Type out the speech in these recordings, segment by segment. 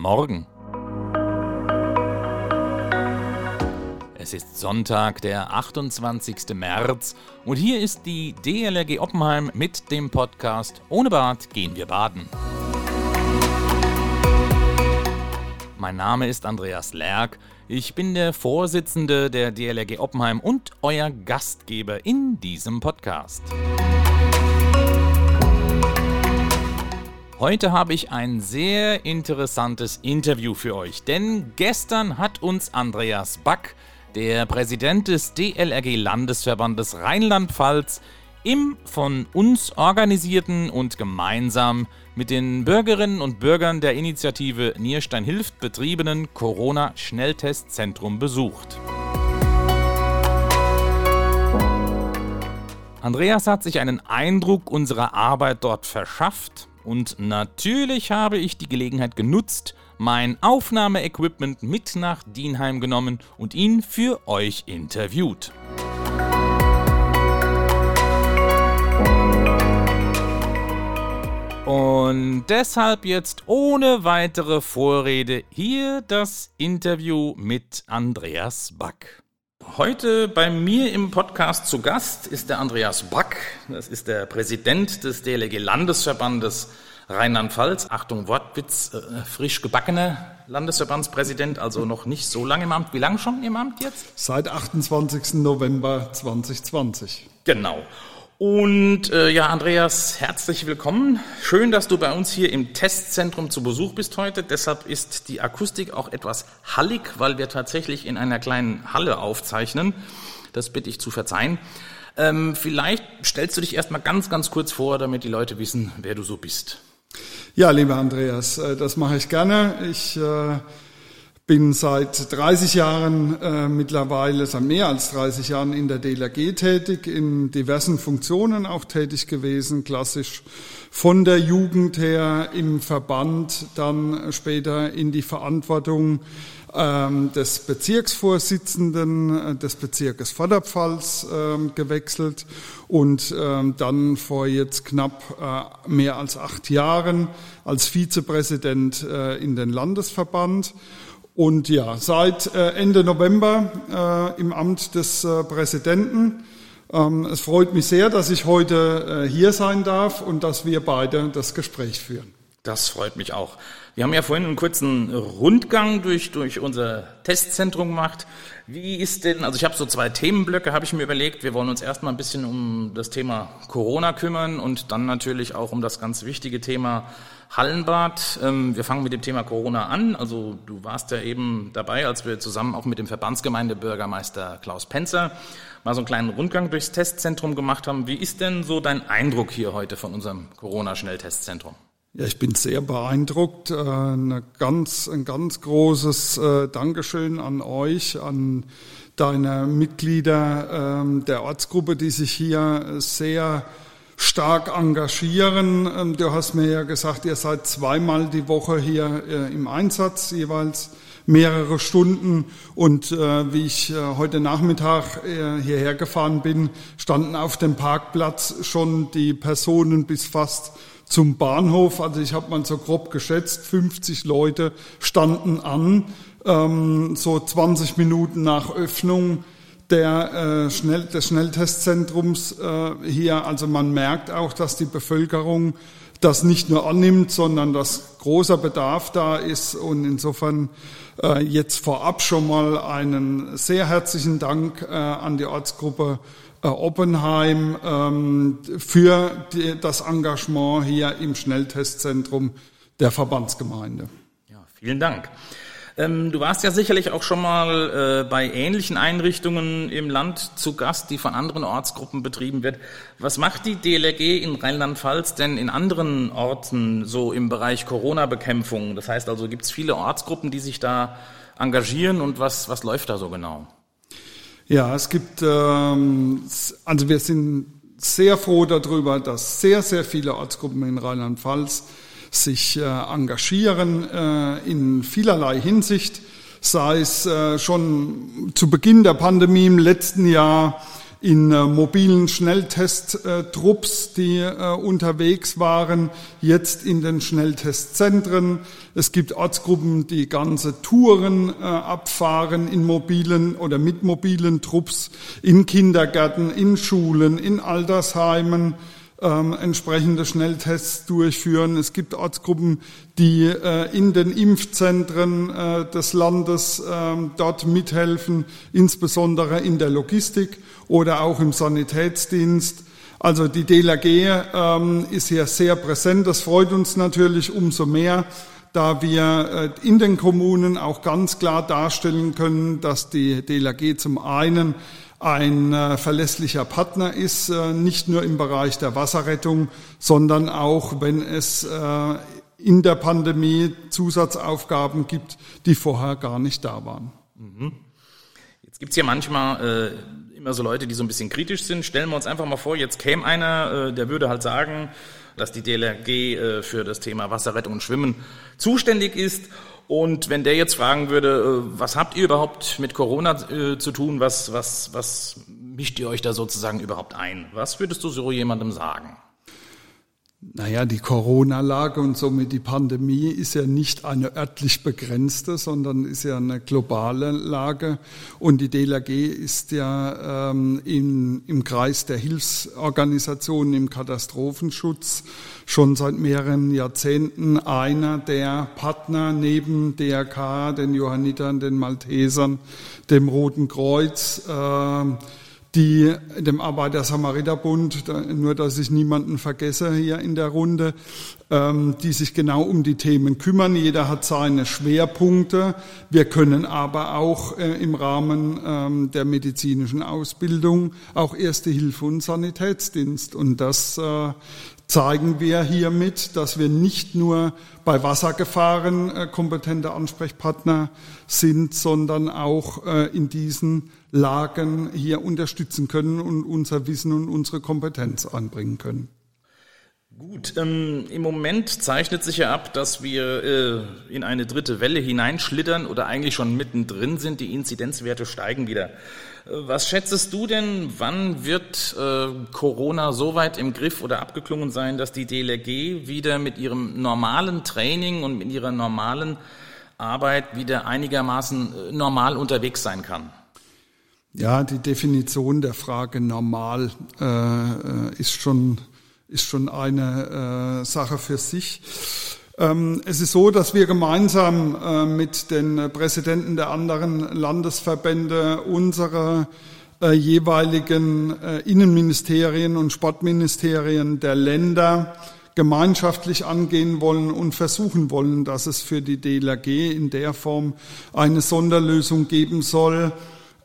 Morgen. Es ist Sonntag, der 28. März und hier ist die DLRG Oppenheim mit dem Podcast Ohne Bad gehen wir baden. Mein Name ist Andreas Lerck, ich bin der Vorsitzende der DLRG Oppenheim und euer Gastgeber in diesem Podcast. Heute habe ich ein sehr interessantes Interview für euch, denn gestern hat uns Andreas Back, der Präsident des DLRG Landesverbandes Rheinland-Pfalz, im von uns organisierten und gemeinsam mit den Bürgerinnen und Bürgern der Initiative Nierstein hilft betriebenen Corona-Schnelltestzentrum besucht. Andreas hat sich einen Eindruck unserer Arbeit dort verschafft und natürlich habe ich die Gelegenheit genutzt, mein Aufnahmeequipment mit nach Dienheim genommen und ihn für euch interviewt. Und deshalb jetzt ohne weitere Vorrede hier das Interview mit Andreas Back. Heute bei mir im Podcast zu Gast ist der Andreas Back. Das ist der Präsident des DLG Landesverbandes Rheinland-Pfalz. Achtung, Wortwitz, äh, frisch gebackener Landesverbandspräsident, also noch nicht so lange im Amt. Wie lange schon im Amt jetzt? Seit 28. November 2020. Genau. Und äh, ja, Andreas, herzlich willkommen. Schön, dass du bei uns hier im Testzentrum zu Besuch bist heute. Deshalb ist die Akustik auch etwas hallig, weil wir tatsächlich in einer kleinen Halle aufzeichnen. Das bitte ich zu verzeihen. Ähm, vielleicht stellst du dich erstmal ganz, ganz kurz vor, damit die Leute wissen, wer du so bist. Ja, lieber Andreas, äh, das mache ich gerne. Ich äh bin seit 30 Jahren äh, mittlerweile, seit mehr als 30 Jahren in der DLRG tätig, in diversen Funktionen auch tätig gewesen, klassisch von der Jugend her im Verband, dann später in die Verantwortung ähm, des Bezirksvorsitzenden äh, des Bezirkes Vorderpfalz ähm, gewechselt und ähm, dann vor jetzt knapp äh, mehr als acht Jahren als Vizepräsident äh, in den Landesverband. Und ja, seit äh, Ende November äh, im Amt des äh, Präsidenten. Ähm, es freut mich sehr, dass ich heute hier sein darf und dass wir beide das Gespräch führen. Das freut mich auch. Wir haben ja vorhin einen kurzen Rundgang durch, durch unser Testzentrum gemacht. Wie ist denn, also ich habe so zwei Themenblöcke, habe ich mir überlegt. Wir wollen uns erstmal ein bisschen um das Thema Corona kümmern und dann natürlich auch um das ganz wichtige Thema Hallenbad. Ähm, wir fangen mit dem Thema Corona an. Also du warst ja eben dabei, als wir zusammen auch mit dem Verbandsgemeindebürgermeister Klaus Penzer mal so einen kleinen Rundgang durchs Testzentrum gemacht haben. Wie ist denn so dein Eindruck hier heute von unserem Corona-Schnelltestzentrum? Ja, ich bin sehr beeindruckt. Äh, eine ganz, ein ganz großes äh, Dankeschön an euch, an deine Mitglieder ähm, der Ortsgruppe, die sich hier sehr stark engagieren. Ähm, du hast mir ja gesagt, ihr seid zweimal die Woche hier äh, im Einsatz, jeweils mehrere Stunden. Und wie ich heute Nachmittag hierher gefahren bin, standen auf dem Parkplatz schon die Personen bis fast zum Bahnhof. Also ich habe mal so grob geschätzt, 50 Leute standen an, ähm, so 20 Minuten nach Öffnung der, äh, Schnell, des Schnelltestzentrums äh, hier. Also man merkt auch, dass die Bevölkerung das nicht nur annimmt, sondern dass großer Bedarf da ist. Und insofern äh, jetzt vorab schon mal einen sehr herzlichen Dank äh, an die Ortsgruppe Oppenheim ähm, für das Engagement hier im Schnelltestzentrum der Verbandsgemeinde. Ja, vielen Dank. Ähm, du warst ja sicherlich auch schon mal äh, bei ähnlichen Einrichtungen im Land zu Gast, die von anderen Ortsgruppen betrieben wird. Was macht die DLRG in Rheinland-Pfalz denn in anderen Orten so im Bereich Corona-Bekämpfung? Das heißt also, gibt es viele Ortsgruppen, die sich da engagieren und was, was läuft da so genau? Ja, es gibt, ähm, also wir sind sehr froh darüber, dass sehr, sehr viele Ortsgruppen in Rheinland-Pfalz sich äh, engagieren äh, in vielerlei Hinsicht, sei es äh, schon zu Beginn der Pandemie im letzten Jahr in äh, mobilen Schnelltesttrupps, die äh, unterwegs waren, jetzt in den Schnelltestzentren. Es gibt Ortsgruppen, die ganze Touren äh, abfahren in mobilen oder mit mobilen Trupps, in Kindergärten, in Schulen, in Altersheimen ähm, entsprechende Schnelltests durchführen. Es gibt Ortsgruppen, die äh, in den Impfzentren äh, des Landes äh, dort mithelfen, insbesondere in der Logistik oder auch im Sanitätsdienst. Also die DLRG ähm, ist hier sehr präsent. Das freut uns natürlich umso mehr, da wir äh, in den Kommunen auch ganz klar darstellen können, dass die DLRG zum einen ein äh, verlässlicher Partner ist, äh, nicht nur im Bereich der Wasserrettung, sondern auch, wenn es äh, in der Pandemie Zusatzaufgaben gibt, die vorher gar nicht da waren. Mhm. Jetzt gibt's hier manchmal äh, immer so Leute, die so ein bisschen kritisch sind. Stellen wir uns einfach mal vor, jetzt käme einer, äh, der würde halt sagen, dass die DLRG äh, für das Thema Wasserrettung und Schwimmen zuständig ist und wenn der jetzt fragen würde, äh, was habt ihr überhaupt mit Corona äh, zu tun? Was, was, was mischt ihr euch da sozusagen überhaupt ein? Was würdest du so jemandem sagen? Naja, die Corona-Lage und somit die Pandemie ist ja nicht eine örtlich begrenzte, sondern ist ja eine globale Lage. Und die DLRG ist ja ähm, in, im Kreis der Hilfsorganisationen im Katastrophenschutz schon seit mehreren Jahrzehnten einer der Partner neben DRK, den Johannitern, den Maltesern, dem Roten Kreuz, äh, die dem Arbeiter-Samariter-Bund, nur dass ich niemanden vergesse hier in der Runde, ähm, die sich genau um die Themen kümmern. Jeder hat seine Schwerpunkte. Wir können aber auch äh, im Rahmen ähm, der medizinischen Ausbildung auch Erste Hilfe und Sanitätsdienst. Und das äh, zeigen wir hiermit, dass wir nicht nur bei Wassergefahren äh, kompetente Ansprechpartner sind, sondern auch in diesen Lagen hier unterstützen können und unser Wissen und unsere Kompetenz anbringen können. Gut, ähm, im Moment zeichnet sich ja ab, dass wir äh, in eine dritte Welle hineinschlittern oder eigentlich schon mittendrin sind. Die Inzidenzwerte steigen wieder. Was schätzest du denn, wann wird äh, Corona so weit im Griff oder abgeklungen sein, dass die DLRG wieder mit ihrem normalen Training und mit ihrer normalen Arbeit wieder einigermaßen äh, normal unterwegs sein kann? Ja, die Definition der Frage normal äh, äh ist schon ist schon eine äh, Sache für sich. Ähm, es ist so, dass wir gemeinsam äh, mit den Präsidenten der anderen Landesverbände unsere äh, jeweiligen äh, Innenministerien und Sportministerien der Länder gemeinschaftlich angehen wollen und versuchen wollen, dass es für die DLRG in der Form eine Sonderlösung geben soll,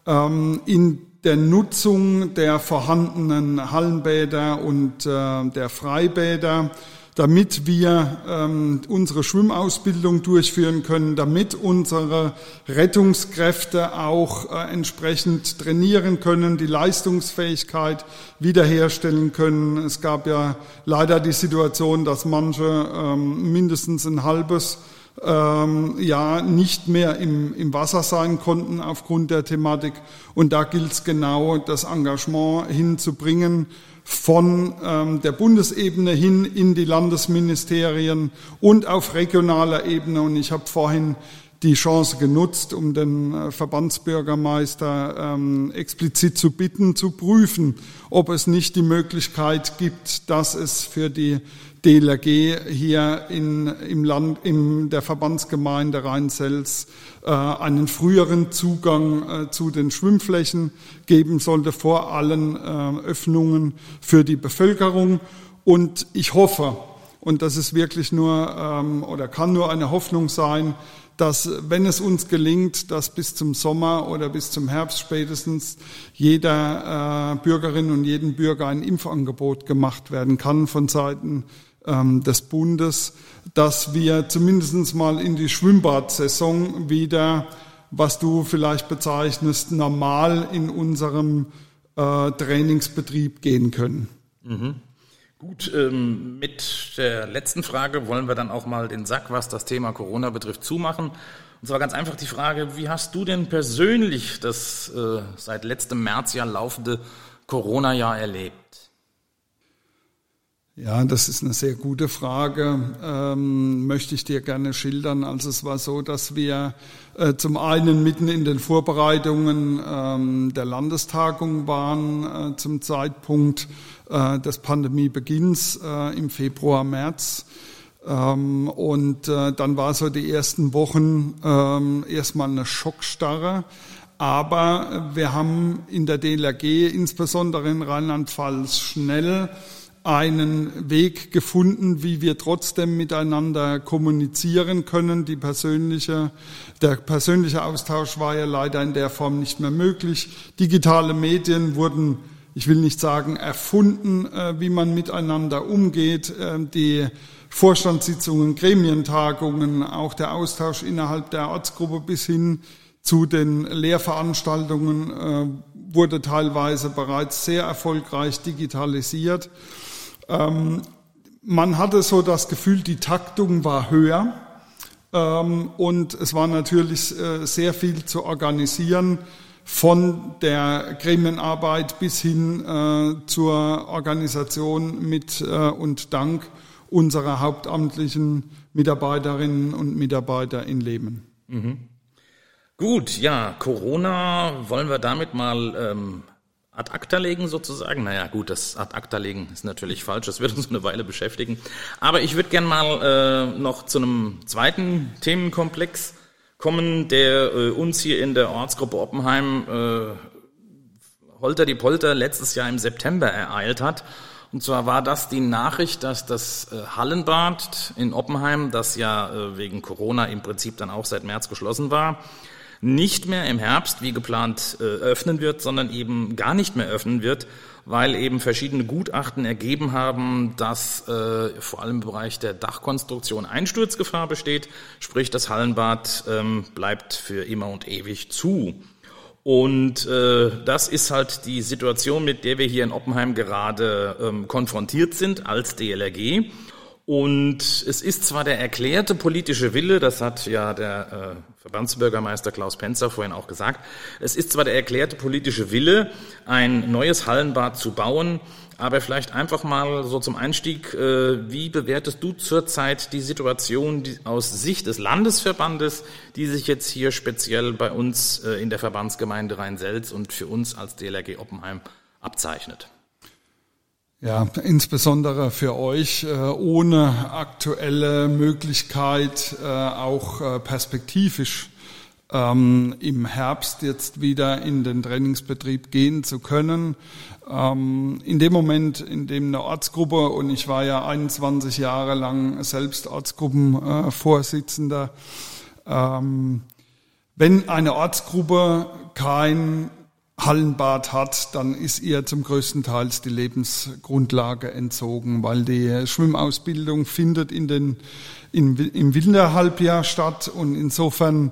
in der Nutzung der vorhandenen Hallenbäder und der Freibäder damit wir ähm, unsere Schwimmausbildung durchführen können, damit unsere Rettungskräfte auch äh, entsprechend trainieren können, die Leistungsfähigkeit wiederherstellen können. Es gab ja leider die Situation, dass manche ähm, mindestens ein halbes ähm, ja nicht mehr im, im Wasser sein konnten aufgrund der Thematik. Und da gilt es genau, das Engagement hinzubringen von ähm, der Bundesebene hin in die Landesministerien und auf regionaler Ebene. Und ich habe vorhin die Chance genutzt, um den äh, Verbandsbürgermeister ähm, explizit zu bitten, zu prüfen, ob es nicht die Möglichkeit gibt, dass es für die DLRG hier in, im Land, in der Verbandsgemeinde Rheinselz äh, einen früheren Zugang äh, zu den Schwimmflächen geben sollte, vor allen äh, Öffnungen für die Bevölkerung. Und ich hoffe, und das ist wirklich nur ähm, oder kann nur eine Hoffnung sein, dass wenn es uns gelingt, dass bis zum Sommer oder bis zum Herbst spätestens jeder äh, Bürgerin und jeden Bürger ein Impfangebot gemacht werden kann von Seiten des Bundes, dass wir zumindest mal in die Schwimmbadsaison wieder, was du vielleicht bezeichnest, normal in unserem äh, Trainingsbetrieb gehen können. Mhm. Gut, ähm, mit der letzten Frage wollen wir dann auch mal den Sack, was das Thema Corona betrifft, zumachen. Und zwar ganz einfach die Frage, wie hast du denn persönlich das äh, seit letztem März ja laufende Corona-Jahr erlebt? Ja, das ist eine sehr gute Frage. Ähm, möchte ich dir gerne schildern. Also es war so, dass wir äh, zum einen mitten in den Vorbereitungen ähm, der Landestagung waren äh, zum Zeitpunkt äh, des Pandemiebeginns äh, im Februar, März. Ähm, und äh, dann war so die ersten Wochen ähm, erstmal eine Schockstarre. Aber wir haben in der DLRG, insbesondere in Rheinland-Pfalz, schnell einen Weg gefunden, wie wir trotzdem miteinander kommunizieren können. Die persönliche, der persönliche Austausch war ja leider in der Form nicht mehr möglich. Digitale Medien wurden, ich will nicht sagen erfunden, äh, wie man miteinander umgeht. Äh, die Vorstandssitzungen, Gremientagungen, auch der Austausch innerhalb der Ortsgruppe bis hin zu den Lehrveranstaltungen äh, wurde teilweise bereits sehr erfolgreich digitalisiert. Ähm, man hatte so das Gefühl, die Taktung war höher ähm, und es war natürlich äh, sehr viel zu organisieren von der Gremienarbeit bis hin äh, zur Organisation mit äh, und dank unserer hauptamtlichen Mitarbeiterinnen und Mitarbeiter in Leben. Mhm. Gut, ja, Corona wollen wir damit mal ähm, ad acta legen sozusagen. Naja, gut, das ad acta legen ist natürlich falsch, das wird uns eine Weile beschäftigen. Aber ich würde gern mal äh, noch zu einem zweiten Themenkomplex kommen, der äh, uns hier in der Ortsgruppe Oppenheim äh, Holter die Polter letztes Jahr im September ereilt hat. Und zwar war das die Nachricht, dass das äh, Hallenbad in Oppenheim, das ja äh, wegen Corona im Prinzip dann auch seit März geschlossen war, nicht mehr im Herbst wie geplant äh, öffnen wird, sondern eben gar nicht mehr öffnen wird, weil eben verschiedene Gutachten ergeben haben, dass äh, vor allem im Bereich der Dachkonstruktion Einsturzgefahr besteht, sprich das Hallenbad ähm, bleibt für immer und ewig zu. Und äh, das ist halt die Situation, mit der wir hier in Oppenheim gerade ähm, konfrontiert sind als DLRG. Und es ist zwar der erklärte politische Wille, das hat ja der äh, Verbandsbürgermeister Klaus Penzer vorhin auch gesagt, es ist zwar der erklärte politische Wille, ein neues Hallenbad zu bauen, aber vielleicht einfach mal so zum Einstieg, äh, wie bewertest du zurzeit die Situation die, aus Sicht des Landesverbandes, die sich jetzt hier speziell bei uns äh, in der Verbandsgemeinde Rhein-Selz und für uns als DLRG Oppenheim abzeichnet? Ja, insbesondere für euch äh, ohne aktuelle Möglichkeit, äh, auch äh, perspektivisch ähm, im Herbst jetzt wieder in den Trainingsbetrieb gehen zu können. Ähm, in dem Moment, in dem eine Ortsgruppe, und ich war ja 21 Jahre lang selbst Ortsgruppenvorsitzender, ähm, wenn eine Ortsgruppe kein Hallenbad hat, dann ist ihr zum größten Teil die Lebensgrundlage entzogen, weil die Schwimmausbildung findet in den, in, im Winterhalbjahr statt und insofern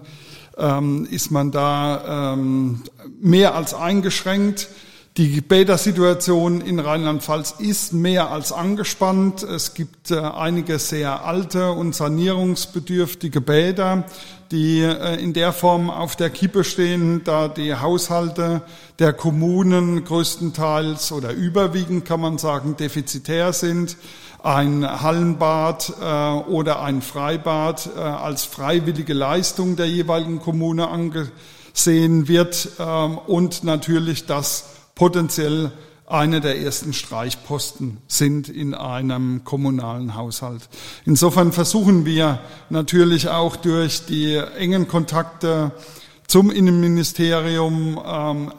ähm, ist man da ähm, mehr als eingeschränkt. Die Bädersituation in Rheinland-Pfalz ist mehr als angespannt. Es gibt äh, einige sehr alte und sanierungsbedürftige Bäder, die äh, in der Form auf der Kippe stehen, da die Haushalte der Kommunen größtenteils oder überwiegend, kann man sagen, defizitär sind. Ein Hallenbad äh, oder ein Freibad als freiwillige Leistung der jeweiligen Kommune angesehen wird ähm, und natürlich das potenziell eine der ersten Streichposten sind in einem kommunalen Haushalt. Insofern versuchen wir natürlich auch durch die engen Kontakte zum Innenministerium ähm,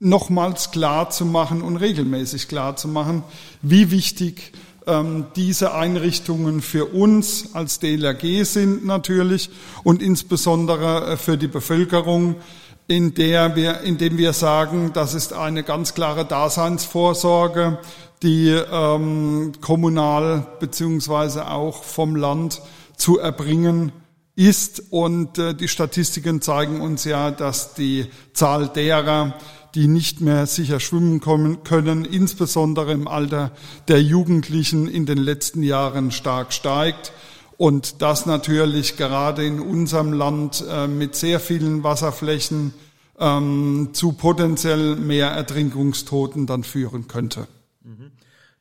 nochmals klar zu machen und regelmäßig klar zu machen, wie wichtig ähm, diese Einrichtungen für uns als DLRG sind natürlich und insbesondere äh, für die Bevölkerung, in der wir, indem wir sagen, das ist eine ganz klare Daseinsvorsorge, die ähm, kommunal beziehungsweise auch vom Land zu erbringen ist. Und äh, die Statistiken zeigen uns ja, dass die Zahl derer, die nicht mehr sicher schwimmen kommen können, insbesondere im Alter der Jugendlichen in den letzten Jahren stark steigt. Und das natürlich gerade in unserem Land äh, mit sehr vielen Wasserflächen, ähm, zu potenziell mehr Ertrinkungstoten dann führen könnte.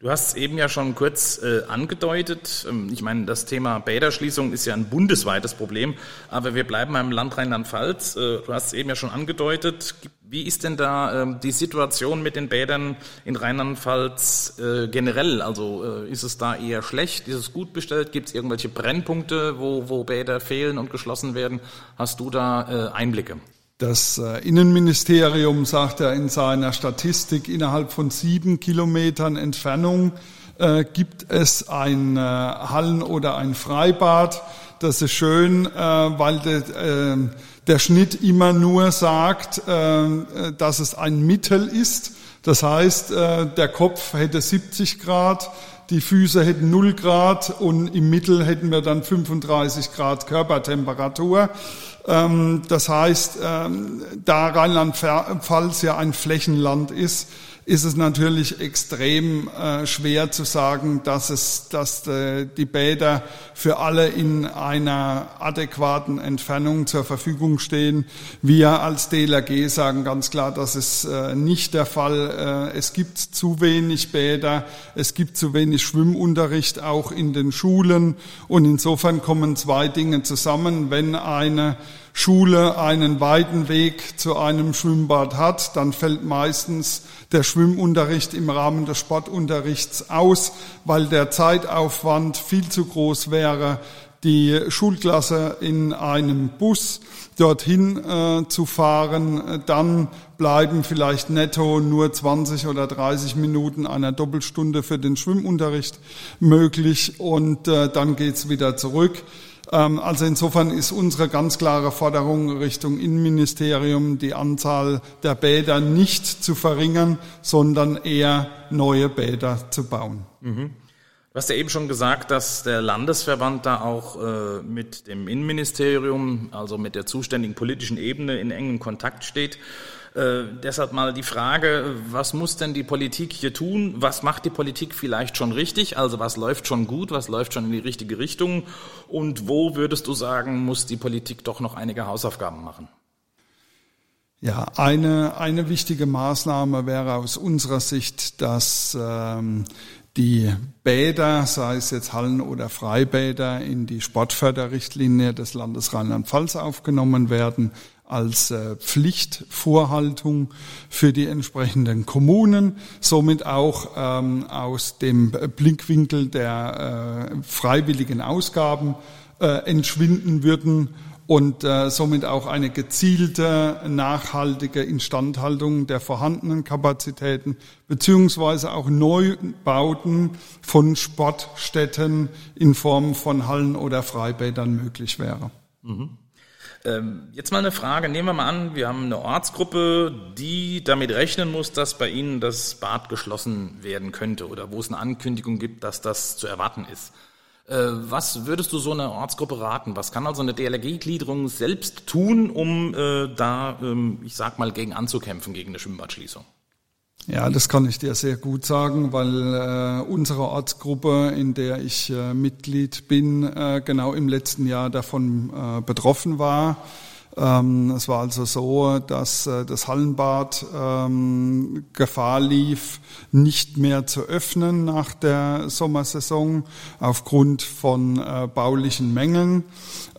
Du hast eben ja schon kurz äh, angedeutet. Ähm, ich meine, das Thema Bäderschließung ist ja ein bundesweites Problem, aber wir bleiben beim Land Rheinland-Pfalz. Äh, du hast es eben ja schon angedeutet. Wie ist denn da äh, die Situation mit den Bädern in Rheinland-Pfalz äh, generell? Also äh, ist es da eher schlecht? Ist es gut bestellt? Gibt es irgendwelche Brennpunkte, wo, wo Bäder fehlen und geschlossen werden? Hast du da äh, Einblicke? Das äh, Innenministerium sagt ja in seiner Statistik, innerhalb von sieben Kilometern Entfernung äh, gibt es ein äh, Hallen- oder ein Freibad. Das ist schön, äh, weil de, äh, der Schnitt immer nur sagt, äh, dass es ein Mittel ist. Das heißt, der Kopf hätte 70 Grad, die Füße hätten 0 Grad und im Mittel hätten wir dann 35 Grad Körpertemperatur. Ähm, das heißt, ähm, da Rheinland-Pfalz ja ein Flächenland ist, ist es natürlich extrem äh, schwer zu sagen, dass es, dass äh, die Bäder für alle in einer adäquaten Entfernung zur Verfügung stehen. Wir als DLRG sagen ganz klar, das ist äh, nicht der Fall. Es gibt zu wenig Bäder, es gibt zu wenig Schwimmunterricht auch in den Schulen und insofern kommen zwei Dinge zusammen. Wenn eine Schule einen weiten Weg zu einem Schwimmbad hat, dann fällt meistens der Schwimmunterricht im Rahmen des Sportunterrichts aus, weil der Zeitaufwand viel zu groß wäre, die Schulklasse in einem Bus dorthin äh, zu fahren. Dann bleiben vielleicht netto nur 20 oder 30 Minuten einer Doppelstunde für den Schwimmunterricht möglich und äh, dann geht's wieder zurück. Ähm, also insofern ist unsere ganz klare Forderung Richtung Innenministerium, die Anzahl der Bäder nicht zu verringern, sondern eher neue Bäder zu bauen. Mhm. Du hast ja eben schon gesagt, dass der Landesverband da auch äh, mit dem Innenministerium, also mit der zuständigen politischen Ebene in engem Kontakt steht. Äh, deshalb mal die Frage, was muss denn die Politik hier tun? Was macht die Politik vielleicht schon richtig? Also was läuft schon gut? Was läuft schon in die richtige Richtung? Und wo würdest du sagen, muss die Politik doch noch einige Hausaufgaben machen? Ja, eine, eine wichtige Maßnahme wäre aus unserer Sicht, dass ähm, die Bäder, sei es jetzt Hallen- oder Freibäder, in die Sportförderrichtlinie des Landes Rheinland-Pfalz aufgenommen werden als äh, Pflichtvorhaltung für die entsprechenden Kommunen, somit auch ähm, aus dem Blickwinkel der äh, freiwilligen Ausgaben äh, entschwinden würden und äh, somit auch eine gezielte, nachhaltige Instandhaltung der vorhandenen Kapazitäten beziehungsweise auch Neubauten von Sportstätten in Form von Hallen oder Freibädern möglich wäre. Mhm. Ähm, jetzt mal eine Frage. Nehmen wir mal an, wir haben eine Ortsgruppe, die damit rechnen muss, dass bei Ihnen das Bad geschlossen werden könnte oder wo es eine Ankündigung gibt, dass das zu erwarten ist. Äh, was würdest du so einer Ortsgruppe raten? Was kann also eine DLRG-Gliederung selbst tun, um äh, da, ähm, ich sag mal, gegen anzukämpfen, gegen eine Schwimmbadschließung? Ja, das kann ich dir sehr gut sagen, weil äh, unsere Ortsgruppe, in der ich äh, Mitglied bin, äh, genau im letzten Jahr davon äh, betroffen war. Ähm, es war also so, dass äh, das Hallenbad ähm, Gefahr lief, nicht mehr zu öffnen nach der Sommersaison aufgrund von äh, baulichen Mängeln.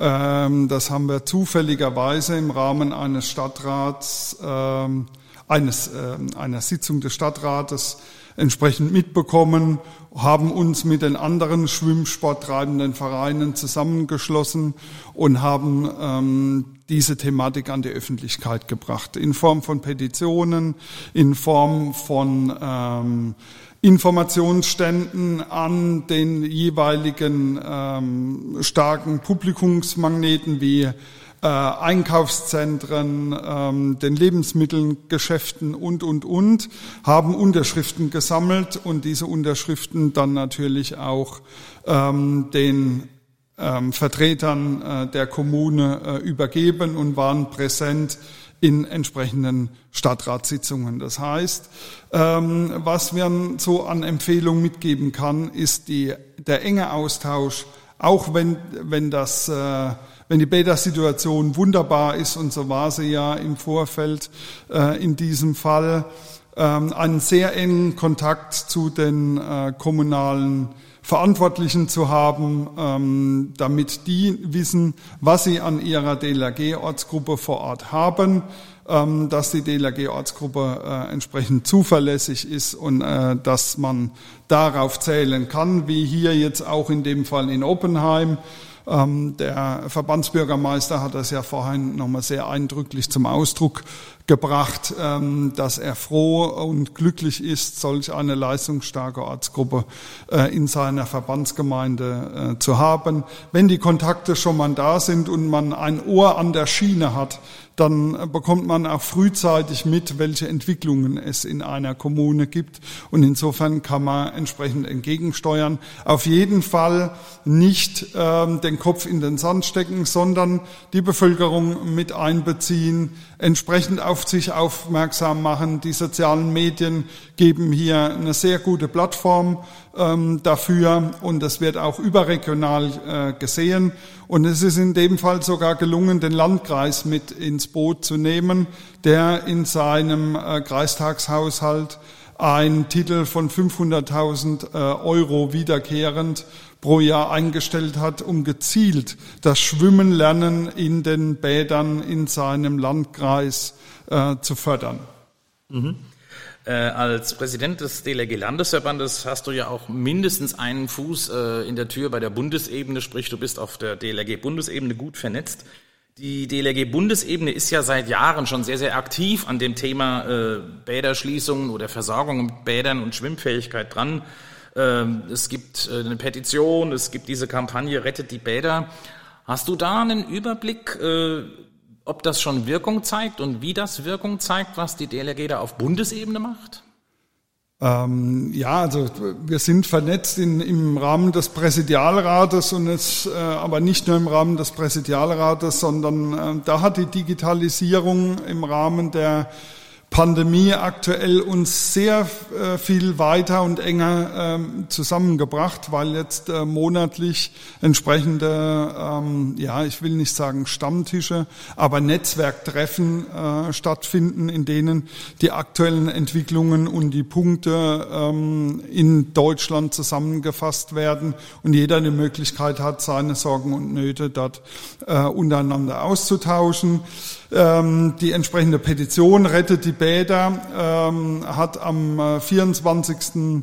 Ähm, das haben wir zufälligerweise im Rahmen eines Stadtrats ähm, eines, äh, einer Sitzung des Stadtrates entsprechend mitbekommen, haben uns mit den anderen schwimmsporttreibenden Vereinen zusammengeschlossen und haben ähm, diese Thematik an die Öffentlichkeit gebracht. In Form von Petitionen, in Form von ähm, Informationsständen an den jeweiligen ähm, starken Publikumsmagneten wie äh, Einkaufszentren, ähm, den Lebensmitteln, Geschäften und, und, und, haben Unterschriften gesammelt und diese Unterschriften dann natürlich auch ähm, den ähm, Vertretern äh, der Kommune äh, übergeben und waren präsent in entsprechenden Stadtratssitzungen. Das heißt, ähm, was man so an Empfehlungen mitgeben kann, ist die, der enge Austausch auch wenn, wenn das, äh, wenn die Bäder-Situation wunderbar ist, und so war sie ja im Vorfeld äh, in diesem Fall, ähm, einen sehr engen Kontakt zu den äh, kommunalen Verantwortlichen zu haben, ähm, damit die wissen, was sie an ihrer DLRG-Ortsgruppe vor Ort haben, ähm, dass die DLRG-Ortsgruppe äh, entsprechend zuverlässig ist und äh, dass man darauf zählen kann, wie hier jetzt auch in dem Fall in Oppenheim. Ähm, der Verbandsbürgermeister hat das ja vorhin nochmal sehr eindrücklich zum Ausdruck gebracht, ähm, dass er froh und glücklich ist, solch eine leistungsstarke Ortsgruppe äh, in seiner Verbandsgemeinde äh, zu haben. Wenn die Kontakte schon mal da sind und man ein Ohr an der Schiene hat, dann bekommt man auch frühzeitig mit, welche Entwicklungen es in einer Kommune gibt. Und insofern kann man entsprechend entgegensteuern. Auf jeden Fall nicht ähm, den Kopf in den Sand stecken, sondern die Bevölkerung mit einbeziehen, entsprechend auf sich aufmerksam machen. Die sozialen Medien geben hier eine sehr gute Plattform ähm, dafür und das wird auch überregional äh, gesehen. Und es ist in dem Fall sogar gelungen, den Landkreis mit ins Boot zu nehmen, der in seinem äh, Kreistagshaushalt einen Titel von 500.000 äh, Euro wiederkehrend pro Jahr eingestellt hat, um gezielt das Schwimmenlernen in den Bädern in seinem Landkreis äh, zu fördern. Mhm. Äh, als Präsident des DLRG Landesverbandes hast du ja auch mindestens einen Fuß äh, in der Tür bei der Bundesebene, sprich du bist auf der DLRG Bundesebene gut vernetzt. Die DLRG Bundesebene ist ja seit Jahren schon sehr, sehr aktiv an dem Thema äh, Bäderschließungen oder Versorgung mit Bädern und Schwimmfähigkeit dran. Ähm, es gibt äh, eine Petition, es gibt diese Kampagne Rettet die Bäder. Hast du da einen Überblick, äh, ob das schon Wirkung zeigt und wie das Wirkung zeigt, was die DLRG da auf Bundesebene macht? Ähm, ja, also wir sind vernetzt in, im Rahmen des Präsidialrates und es äh, aber nicht nur im Rahmen des Präsidialrates, sondern äh, da hat die Digitalisierung im Rahmen der Pandemie aktuell uns sehr äh, viel weiter und enger ähm, zusammengebracht, weil jetzt äh, monatlich entsprechende, ähm, ja, ich will nicht sagen Stammtische, aber Netzwerktreffen äh, stattfinden, in denen die aktuellen Entwicklungen und die Punkte ähm, in Deutschland zusammengefasst werden und jeder die Möglichkeit hat, seine Sorgen und Nöte dort untereinander auszutauschen. Ähm, die entsprechende Petition Rettet die Bäder ähm, hat am 24.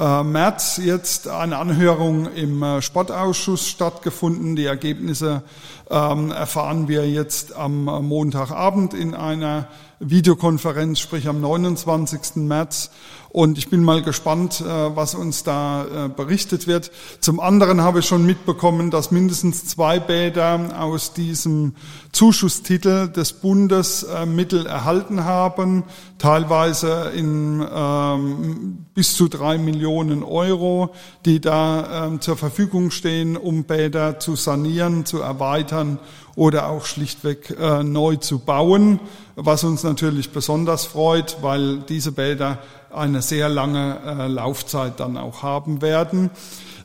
Äh, äh, März jetzt eine Anhörung im äh, Sportausschuss stattgefunden. Die Ergebnisse ähm, erfahren wir jetzt am Montagabend in einer Videokonferenz, sprich am 29. März. Und ich bin mal gespannt, äh, was uns da äh, berichtet wird. Zum anderen habe ich schon mitbekommen, dass mindestens zwei Bäder aus diesem Zuschusstitel des Bundes äh, Mittel erhalten haben, teilweise in ähm, bis zu drei Millionen Euro, die da ähm, zur Verfügung stehen, um Bäder zu sanieren, zu erweitern oder auch schlichtweg äh, neu zu bauen, was uns natürlich besonders freut, weil diese Bäder eine sehr lange äh, Laufzeit dann auch haben werden.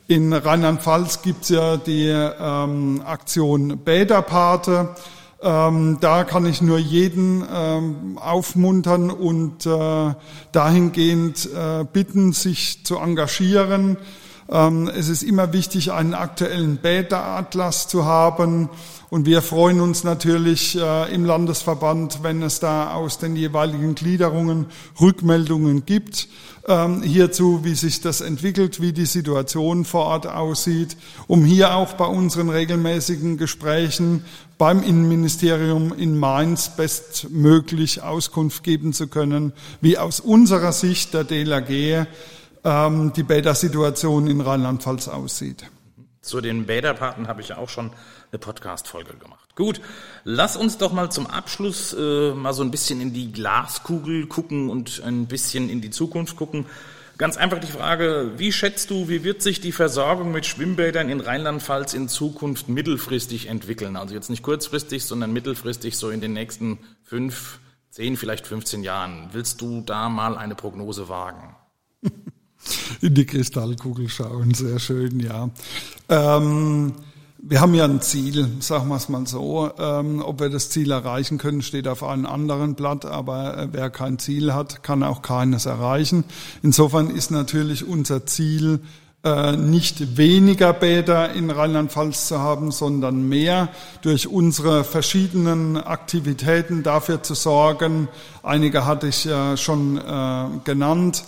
In Rheinland-Pfalz gibt's ja die ähm, Aktion Bäderpate. Ähm, da kann ich nur jeden ähm, aufmuntern und äh, dahingehend äh, bitten, sich zu engagieren. Ähm, es ist immer wichtig, einen aktuellen Bäderatlas zu haben. Und wir freuen uns natürlich äh, im Landesverband, wenn es da aus den jeweiligen Gliederungen Rückmeldungen gibt hierzu, wie sich das entwickelt, wie die Situation vor Ort aussieht, um hier auch bei unseren regelmäßigen Gesprächen beim Innenministerium in Mainz bestmöglich Auskunft geben zu können, wie aus unserer Sicht der DLRG ähm, die Bädersituation in Rheinland-Pfalz aussieht. Zu den Bäderpaten habe ich auch schon eine Podcast-Folge gemacht. Gut, lass uns doch mal zum Abschluss äh, mal so ein bisschen in die Glaskugel gucken und ein bisschen in die Zukunft gucken. Ganz einfach die Frage, wie schätzt du, wie wird sich die Versorgung mit Schwimmbädern in Rheinland-Pfalz in Zukunft mittelfristig entwickeln? Also jetzt nicht kurzfristig, sondern mittelfristig so in den nächsten fünf, zehn, vielleicht 15 Jahren. Willst du da mal eine Prognose wagen? In die Kristallkugel schauen, sehr schön, ja. Ähm, wir haben ja ein Ziel, sagen wir es mal so. Ähm, ob wir das Ziel erreichen können, steht auf einem anderen Blatt, aber äh, wer kein Ziel hat, kann auch keines erreichen. Insofern ist natürlich unser Ziel, äh, nicht weniger Bäder in Rheinland-Pfalz zu haben, sondern mehr durch unsere verschiedenen Aktivitäten dafür zu sorgen. Einige hatte ich ja schon äh, genannt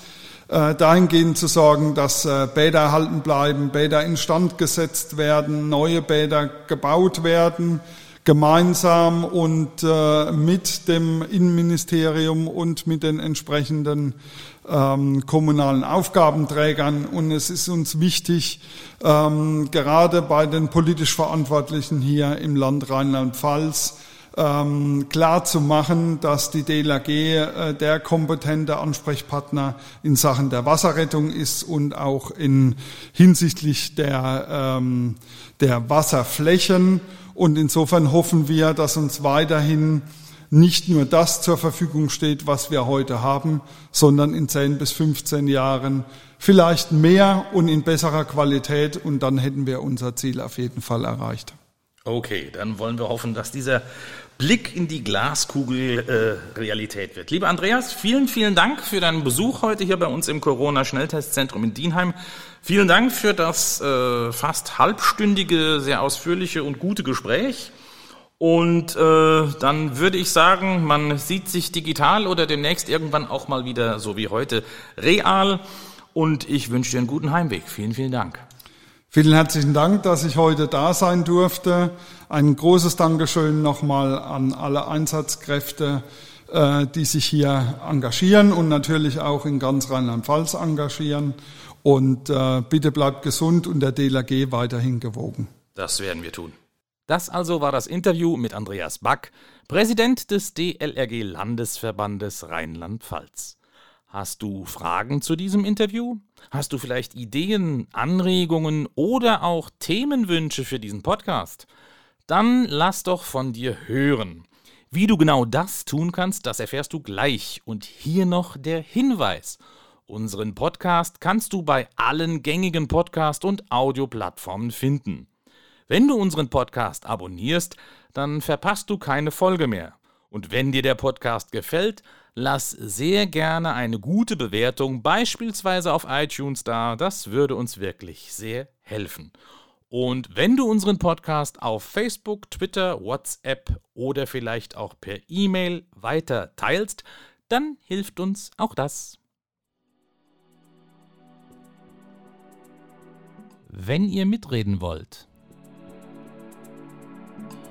dahingehend zu sorgen, dass äh, Bäder erhalten bleiben, Bäder instand gesetzt werden, neue Bäder gebaut werden, gemeinsam und äh, mit dem Innenministerium und mit den entsprechenden ähm, kommunalen Aufgabenträgern. Und es ist uns wichtig, ähm, gerade bei den politisch Verantwortlichen hier im Land Rheinland-Pfalz, ähm, klar zu machen, dass die DLRG äh, der kompetente Ansprechpartner in Sachen der Wasserrettung ist und auch in hinsichtlich der, ähm, der Wasserflächen. Und insofern hoffen wir, dass uns weiterhin nicht nur das zur Verfügung steht, was wir heute haben, sondern in 10 bis 15 Jahren vielleicht mehr und in besserer Qualität und dann hätten wir unser Ziel auf jeden Fall erreicht. Okay, dann wollen wir hoffen, dass dieser Blick in die Glaskugel äh, Realität wird. Lieber Andreas, vielen, vielen Dank für deinen Besuch heute hier bei uns im Corona-Schnelltestzentrum in Dienheim. Vielen Dank für das äh, fast halbstündige, sehr ausführliche und gute Gespräch. Und äh, dann würde ich sagen, man sieht sich digital oder demnächst irgendwann auch mal wieder, so wie heute, real. Und ich wünsche dir einen guten Heimweg. Vielen, vielen Dank. Vielen herzlichen Dank, dass ich heute da sein durfte. Ein großes Dankeschön nochmal an alle Einsatzkräfte, äh, die sich hier engagieren und natürlich auch in ganz Rheinland-Pfalz engagieren. Und äh, bitte bleibt gesund und der DLRG weiterhin gewogen. Das werden wir tun. Das also war das Interview mit Andreas Back, Präsident des DLRG Landesverbandes Rheinland-Pfalz. Hast du Fragen zu diesem Interview? Hast du vielleicht Ideen, Anregungen oder auch Themenwünsche für diesen Podcast? Dann lass doch von dir hören. Wie du genau das tun kannst, das erfährst du gleich. Und hier noch der Hinweis. Unseren Podcast kannst du bei allen gängigen Podcast- und Audioplattformen finden. Wenn du unseren Podcast abonnierst, dann verpasst du keine Folge mehr. Und wenn dir der Podcast gefällt, lass sehr gerne eine gute Bewertung, beispielsweise auf iTunes da. Das würde uns wirklich sehr helfen. Und wenn du unseren Podcast auf Facebook, Twitter, WhatsApp oder vielleicht auch per E-Mail weiter teilst, dann hilft uns auch das. Wenn ihr mitreden wollt,